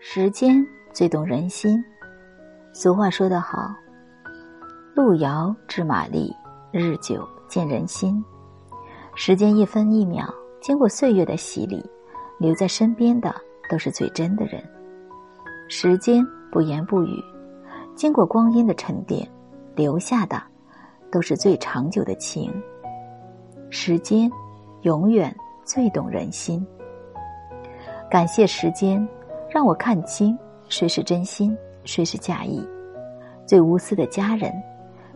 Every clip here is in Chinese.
时间最懂人心。俗话说得好：“路遥知马力，日久见人心。”时间一分一秒，经过岁月的洗礼，留在身边的都是最真的人。时间不言不语，经过光阴的沉淀，留下的都是最长久的情。时间永远最懂人心。感谢时间。让我看清谁是真心，谁是假意。最无私的家人，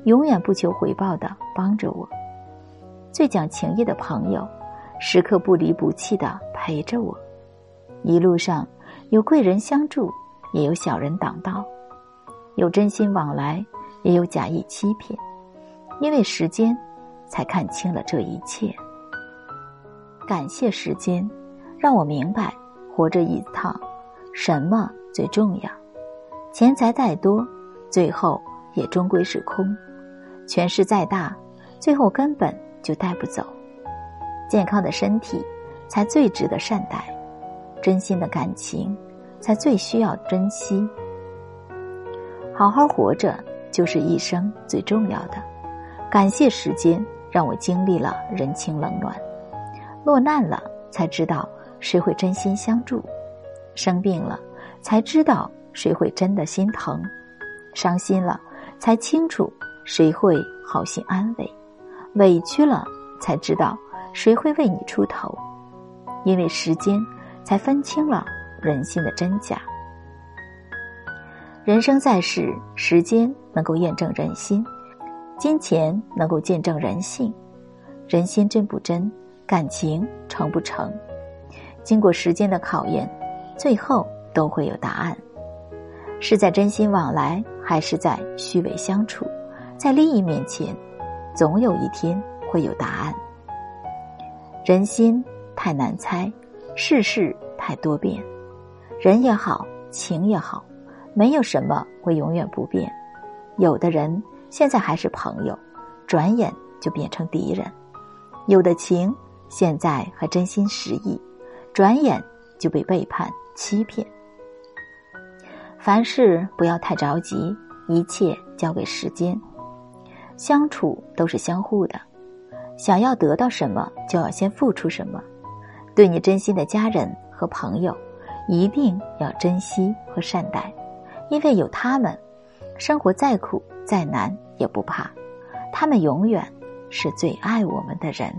永远不求回报的帮着我；最讲情义的朋友，时刻不离不弃的陪着我。一路上有贵人相助，也有小人挡道；有真心往来，也有假意欺骗。因为时间，才看清了这一切。感谢时间，让我明白活着一趟。什么最重要？钱财再多，最后也终归是空；权势再大，最后根本就带不走。健康的身体才最值得善待，真心的感情才最需要珍惜。好好活着，就是一生最重要的。感谢时间，让我经历了人情冷暖，落难了才知道谁会真心相助。生病了，才知道谁会真的心疼；伤心了，才清楚谁会好心安慰；委屈了，才知道谁会为你出头。因为时间，才分清了人心的真假。人生在世，时间能够验证人心，金钱能够见证人性。人心真不真，感情成不成，经过时间的考验。最后都会有答案，是在真心往来，还是在虚伪相处？在利益面前，总有一天会有答案。人心太难猜，世事太多变，人也好，情也好，没有什么会永远不变。有的人现在还是朋友，转眼就变成敌人；有的情现在还真心实意，转眼就被背叛。欺骗，凡事不要太着急，一切交给时间。相处都是相互的，想要得到什么，就要先付出什么。对你真心的家人和朋友，一定要珍惜和善待，因为有他们，生活再苦再难也不怕，他们永远是最爱我们的人。